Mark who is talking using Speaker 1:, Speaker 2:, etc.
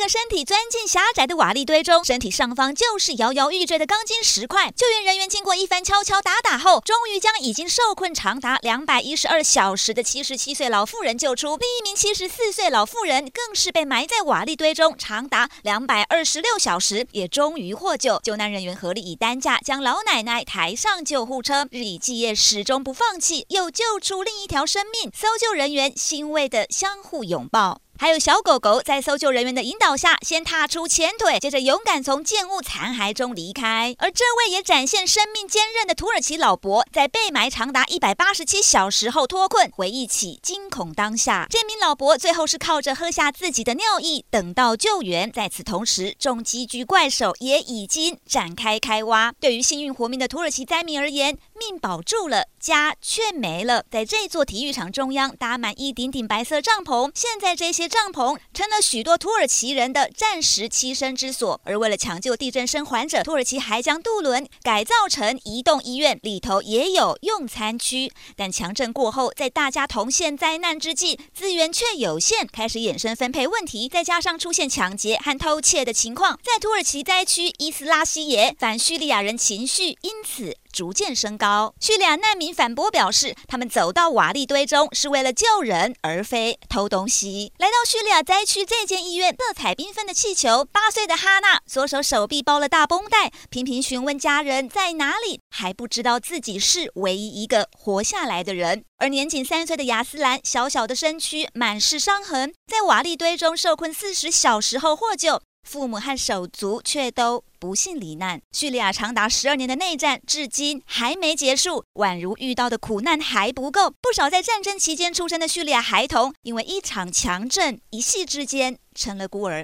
Speaker 1: 个身体钻进狭窄的瓦砾堆中，身体上方就是摇摇欲坠的钢筋石块。救援人员经过一番敲敲打打后，终于将已经受困长达两百一十二小时的七十七岁老妇人救出。另一名七十四岁老妇人更是被埋在瓦砾堆中长达两百二十六小时，也终于获救。救难人员合力以担架将老奶奶抬上救护车，日以继夜，始终不放弃，又救出另一条生命。搜救人员欣慰地相互拥抱。还有小狗狗在搜救人员的引导下，先踏出前腿，接着勇敢从建物残骸中离开。而这位也展现生命坚韧的土耳其老伯，在被埋长达一百八十七小时后脱困，回忆起惊恐当下。这名老伯最后是靠着喝下自己的尿液，等到救援。在此同时，重机具怪手也已经展开开挖。对于幸运活命的土耳其灾民而言，命保住了，家却没了。在这座体育场中央搭满一顶顶白色帐篷，现在这些帐篷成了许多土耳其人的暂时栖身之所。而为了抢救地震生还者，土耳其还将渡轮改造成移动医院，里头也有用餐区。但强震过后，在大家同陷灾难之际，资源却有限，开始衍生分配问题，再加上出现抢劫和偷窃的情况，在土耳其灾区伊斯拉西耶，反叙利亚人情绪因此逐渐升高。叙利亚难民反驳表示，他们走到瓦砾堆中是为了救人，而非偷东西。来到叙利亚灾区这间医院，色彩缤纷的气球，八岁的哈娜左手手臂包了大绷带，频频询问家人在哪里，还不知道自己是唯一一个活下来的人。而年仅三岁的雅斯兰，小小的身躯满是伤痕，在瓦砾堆中受困四十小时后获救。父母和手足却都不幸罹难。叙利亚长达十二年的内战至今还没结束，宛如遇到的苦难还不够。不少在战争期间出生的叙利亚孩童，因为一场强震，一夕之间成了孤儿。